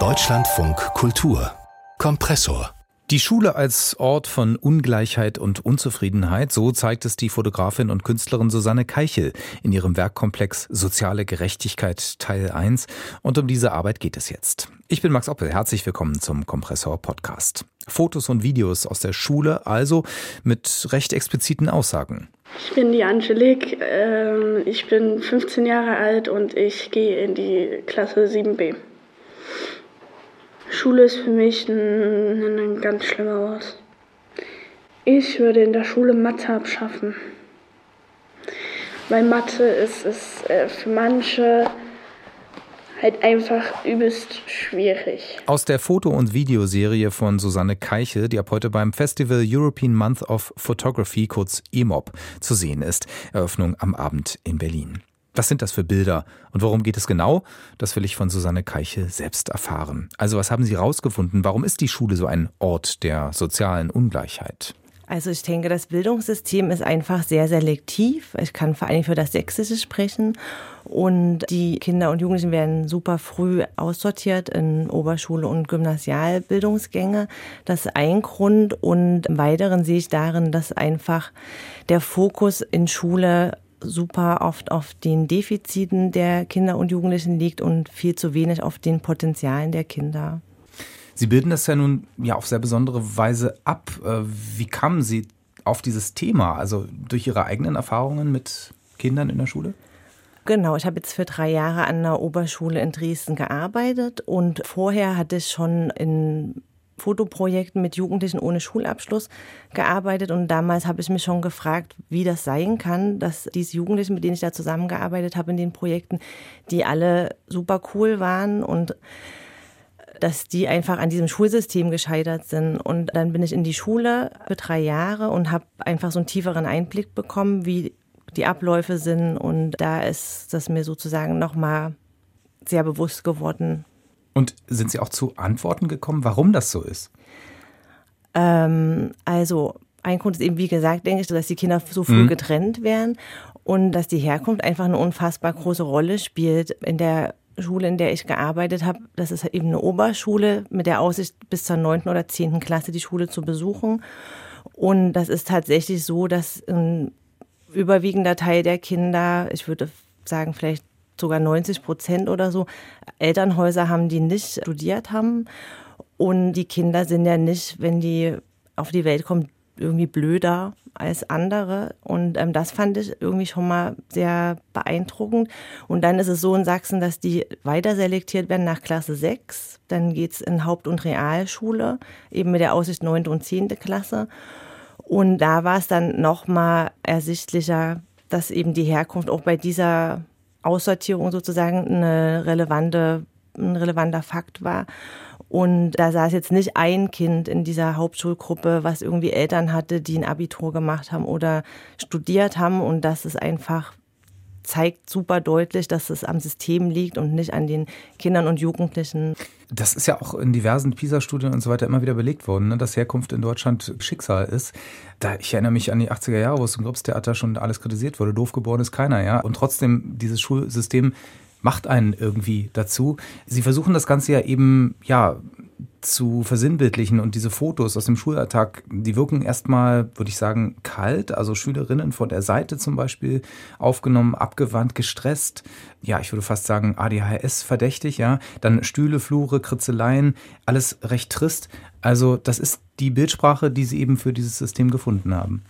Deutschlandfunk Kultur Kompressor die Schule als Ort von Ungleichheit und Unzufriedenheit, so zeigt es die Fotografin und Künstlerin Susanne Keichel in ihrem Werkkomplex Soziale Gerechtigkeit Teil 1. Und um diese Arbeit geht es jetzt. Ich bin Max Oppel, herzlich willkommen zum Kompressor Podcast. Fotos und Videos aus der Schule, also mit recht expliziten Aussagen. Ich bin die Angelik, ähm, ich bin 15 Jahre alt und ich gehe in die Klasse 7b. Schule ist für mich ein, ein ganz schlimmer Ort. Ich würde in der Schule Mathe abschaffen. Weil Mathe ist, ist äh, für manche halt einfach übelst schwierig. Aus der Foto- und Videoserie von Susanne Keiche, die ab heute beim Festival European Month of Photography, kurz EMOP, zu sehen ist. Eröffnung am Abend in Berlin. Was sind das für Bilder und worum geht es genau? Das will ich von Susanne Keiche selbst erfahren. Also was haben Sie herausgefunden? Warum ist die Schule so ein Ort der sozialen Ungleichheit? Also ich denke, das Bildungssystem ist einfach sehr selektiv. Ich kann vor allem für das Sächsische sprechen. Und die Kinder und Jugendlichen werden super früh aussortiert in Oberschule und Gymnasialbildungsgänge. Das ist ein Grund. Und im Weiteren sehe ich darin, dass einfach der Fokus in Schule super oft auf den Defiziten der Kinder und Jugendlichen liegt und viel zu wenig auf den Potenzialen der Kinder. Sie bilden das ja nun ja auf sehr besondere Weise ab. Äh, wie kamen Sie auf dieses Thema? Also durch Ihre eigenen Erfahrungen mit Kindern in der Schule? Genau, ich habe jetzt für drei Jahre an der Oberschule in Dresden gearbeitet und vorher hatte ich schon in Fotoprojekten mit Jugendlichen ohne Schulabschluss gearbeitet und damals habe ich mich schon gefragt, wie das sein kann, dass diese Jugendlichen, mit denen ich da zusammengearbeitet habe in den Projekten, die alle super cool waren und dass die einfach an diesem Schulsystem gescheitert sind. Und dann bin ich in die Schule für drei Jahre und habe einfach so einen tieferen Einblick bekommen, wie die Abläufe sind. Und da ist das mir sozusagen nochmal sehr bewusst geworden, und sind Sie auch zu Antworten gekommen, warum das so ist? Ähm, also ein Grund ist eben, wie gesagt, denke ich, dass die Kinder so früh mhm. getrennt werden und dass die Herkunft einfach eine unfassbar große Rolle spielt. In der Schule, in der ich gearbeitet habe, das ist eben eine Oberschule mit der Aussicht, bis zur neunten oder zehnten Klasse die Schule zu besuchen. Und das ist tatsächlich so, dass ein überwiegender Teil der Kinder, ich würde sagen vielleicht sogar 90 Prozent oder so Elternhäuser haben, die nicht studiert haben. Und die Kinder sind ja nicht, wenn die auf die Welt kommen, irgendwie blöder als andere. Und ähm, das fand ich irgendwie schon mal sehr beeindruckend. Und dann ist es so in Sachsen, dass die weiter selektiert werden nach Klasse 6. Dann geht es in Haupt- und Realschule, eben mit der Aussicht 9. und 10. Klasse. Und da war es dann noch mal ersichtlicher, dass eben die Herkunft auch bei dieser Aussortierung sozusagen eine relevante, ein relevanter Fakt war. Und da saß jetzt nicht ein Kind in dieser Hauptschulgruppe, was irgendwie Eltern hatte, die ein Abitur gemacht haben oder studiert haben. Und das ist einfach zeigt super deutlich, dass es am System liegt und nicht an den Kindern und Jugendlichen. Das ist ja auch in diversen PISA-Studien und so weiter immer wieder belegt worden, ne, dass Herkunft in Deutschland Schicksal ist. Da, ich erinnere mich an die 80er Jahre, wo es im Gripstheater schon alles kritisiert wurde. Doof geboren ist keiner, ja. Und trotzdem, dieses Schulsystem macht einen irgendwie dazu. Sie versuchen das Ganze ja eben, ja, zu versinnbildlichen und diese Fotos aus dem Schulalltag, die wirken erstmal, würde ich sagen, kalt. Also Schülerinnen von der Seite zum Beispiel aufgenommen, abgewandt, gestresst. Ja, ich würde fast sagen ADHS verdächtig, ja. Dann Stühle, Flure, Kritzeleien, alles recht trist. Also das ist die Bildsprache, die sie eben für dieses System gefunden haben.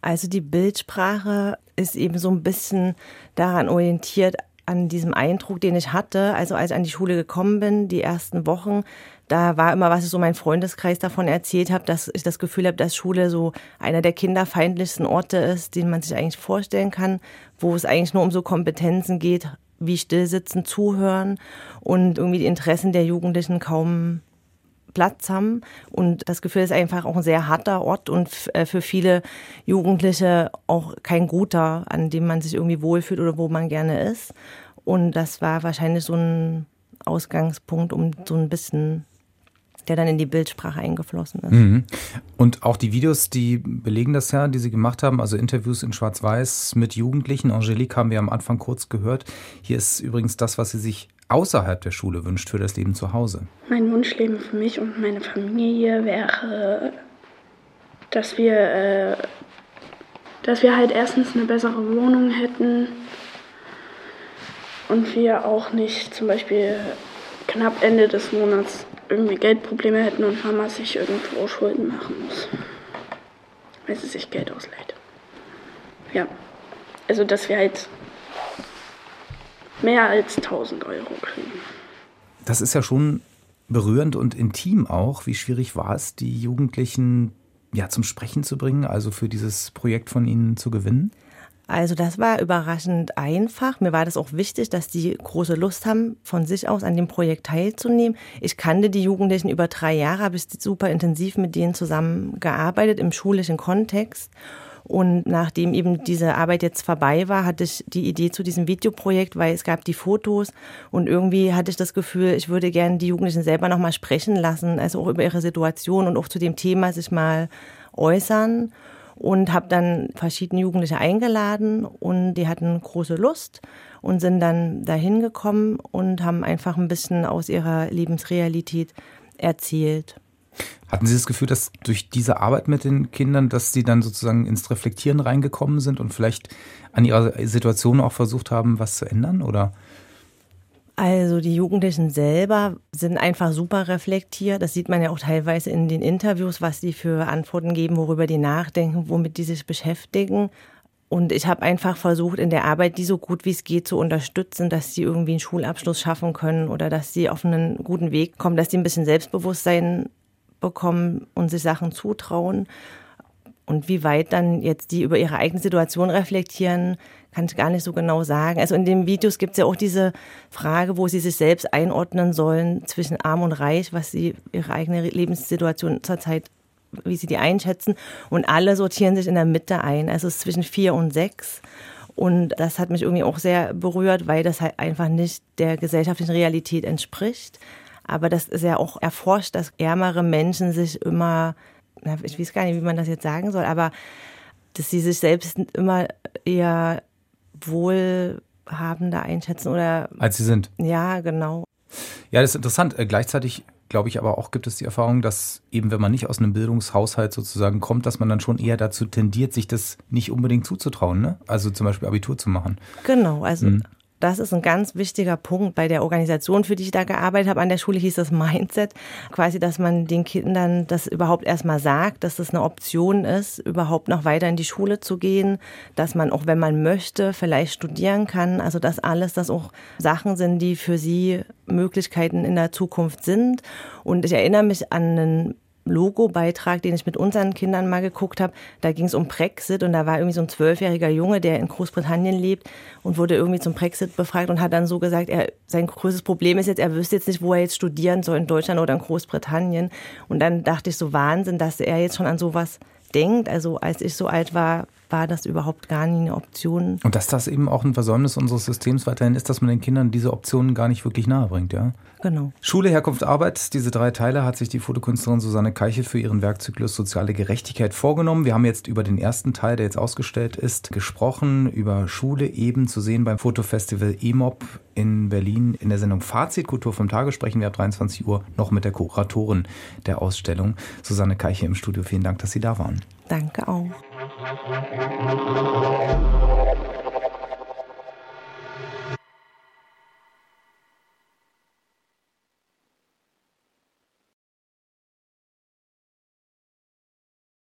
Also die Bildsprache ist eben so ein bisschen daran orientiert, an diesem Eindruck, den ich hatte, also als ich an die Schule gekommen bin, die ersten Wochen, da war immer, was ich so mein Freundeskreis davon erzählt habe, dass ich das Gefühl habe, dass Schule so einer der kinderfeindlichsten Orte ist, den man sich eigentlich vorstellen kann, wo es eigentlich nur um so Kompetenzen geht, wie stillsitzen, zuhören und irgendwie die Interessen der Jugendlichen kaum Platz haben. Und das Gefühl ist einfach auch ein sehr harter Ort und äh, für viele Jugendliche auch kein guter, an dem man sich irgendwie wohlfühlt oder wo man gerne ist. Und das war wahrscheinlich so ein Ausgangspunkt, um so ein bisschen der dann in die Bildsprache eingeflossen ist. Mhm. Und auch die Videos, die belegen das ja, die Sie gemacht haben, also Interviews in Schwarz-Weiß mit Jugendlichen. Angelique haben wir am Anfang kurz gehört. Hier ist übrigens das, was sie sich außerhalb der Schule wünscht für das Leben zu Hause. Mein Wunschleben für mich und meine Familie wäre, dass wir, äh, dass wir halt erstens eine bessere Wohnung hätten und wir auch nicht zum Beispiel knapp Ende des Monats irgendwie Geldprobleme hätten und Mama sich irgendwo Schulden machen muss, weil sie sich Geld ausleiht. Ja, also dass wir halt mehr als 1000 Euro kriegen. Das ist ja schon berührend und intim auch. Wie schwierig war es, die Jugendlichen ja zum Sprechen zu bringen, also für dieses Projekt von Ihnen zu gewinnen? Also das war überraschend einfach. Mir war das auch wichtig, dass die große Lust haben, von sich aus an dem Projekt teilzunehmen. Ich kannte die Jugendlichen über drei Jahre, habe ich super intensiv mit denen zusammengearbeitet im schulischen Kontext. Und nachdem eben diese Arbeit jetzt vorbei war, hatte ich die Idee zu diesem Videoprojekt, weil es gab die Fotos und irgendwie hatte ich das Gefühl, ich würde gerne die Jugendlichen selber nochmal sprechen lassen, also auch über ihre Situation und auch zu dem Thema sich mal äußern und habe dann verschiedene Jugendliche eingeladen und die hatten große Lust und sind dann dahin gekommen und haben einfach ein bisschen aus ihrer Lebensrealität erzählt. Hatten Sie das Gefühl, dass durch diese Arbeit mit den Kindern, dass Sie dann sozusagen ins Reflektieren reingekommen sind und vielleicht an Ihrer Situation auch versucht haben, was zu ändern? Oder? Also die Jugendlichen selber sind einfach super reflektiert. Das sieht man ja auch teilweise in den Interviews, was die für Antworten geben, worüber die nachdenken, womit die sich beschäftigen. Und ich habe einfach versucht, in der Arbeit die so gut wie es geht zu unterstützen, dass sie irgendwie einen Schulabschluss schaffen können oder dass sie auf einen guten Weg kommen, dass sie ein bisschen Selbstbewusstsein bekommen und sich Sachen zutrauen. Und wie weit dann jetzt die über ihre eigene Situation reflektieren, kann ich gar nicht so genau sagen. Also in den Videos gibt es ja auch diese Frage, wo sie sich selbst einordnen sollen zwischen arm und reich, was sie ihre eigene Lebenssituation zurzeit, wie sie die einschätzen. Und alle sortieren sich in der Mitte ein, also zwischen vier und sechs. Und das hat mich irgendwie auch sehr berührt, weil das halt einfach nicht der gesellschaftlichen Realität entspricht. Aber das ist ja auch erforscht, dass ärmere Menschen sich immer, ich weiß gar nicht, wie man das jetzt sagen soll, aber dass sie sich selbst immer eher wohlhabender einschätzen oder. Als sie sind. Ja, genau. Ja, das ist interessant. Äh, gleichzeitig glaube ich aber auch gibt es die Erfahrung, dass eben wenn man nicht aus einem Bildungshaushalt sozusagen kommt, dass man dann schon eher dazu tendiert, sich das nicht unbedingt zuzutrauen, ne? Also zum Beispiel Abitur zu machen. Genau, also mhm. Das ist ein ganz wichtiger Punkt bei der Organisation, für die ich da gearbeitet habe. An der Schule hieß das Mindset. Quasi, dass man den Kindern das überhaupt erstmal sagt, dass das eine Option ist, überhaupt noch weiter in die Schule zu gehen, dass man auch, wenn man möchte, vielleicht studieren kann. Also, dass alles, das auch Sachen sind, die für sie Möglichkeiten in der Zukunft sind. Und ich erinnere mich an einen Logo-Beitrag, den ich mit unseren Kindern mal geguckt habe. Da ging es um Brexit und da war irgendwie so ein zwölfjähriger Junge, der in Großbritannien lebt und wurde irgendwie zum Brexit befragt und hat dann so gesagt, er, sein größtes Problem ist jetzt, er wüsste jetzt nicht, wo er jetzt studieren soll, in Deutschland oder in Großbritannien. Und dann dachte ich so Wahnsinn, dass er jetzt schon an sowas denkt. Also als ich so alt war, war das überhaupt gar nie eine Option. Und dass das eben auch ein Versäumnis unseres Systems weiterhin ist, dass man den Kindern diese Optionen gar nicht wirklich nahe bringt, ja? Genau. Schule, Herkunft, Arbeit, diese drei Teile hat sich die Fotokünstlerin Susanne Keichel für ihren Werkzyklus Soziale Gerechtigkeit vorgenommen. Wir haben jetzt über den ersten Teil, der jetzt ausgestellt ist, gesprochen, über Schule eben zu sehen beim Fotofestival EMOB in Berlin. In der Sendung Fazit Kultur vom Tage sprechen wir ab 23 Uhr noch mit der Kuratorin der Ausstellung, Susanne Keichel im Studio. Vielen Dank, dass Sie da waren. Danke auch. Thank you.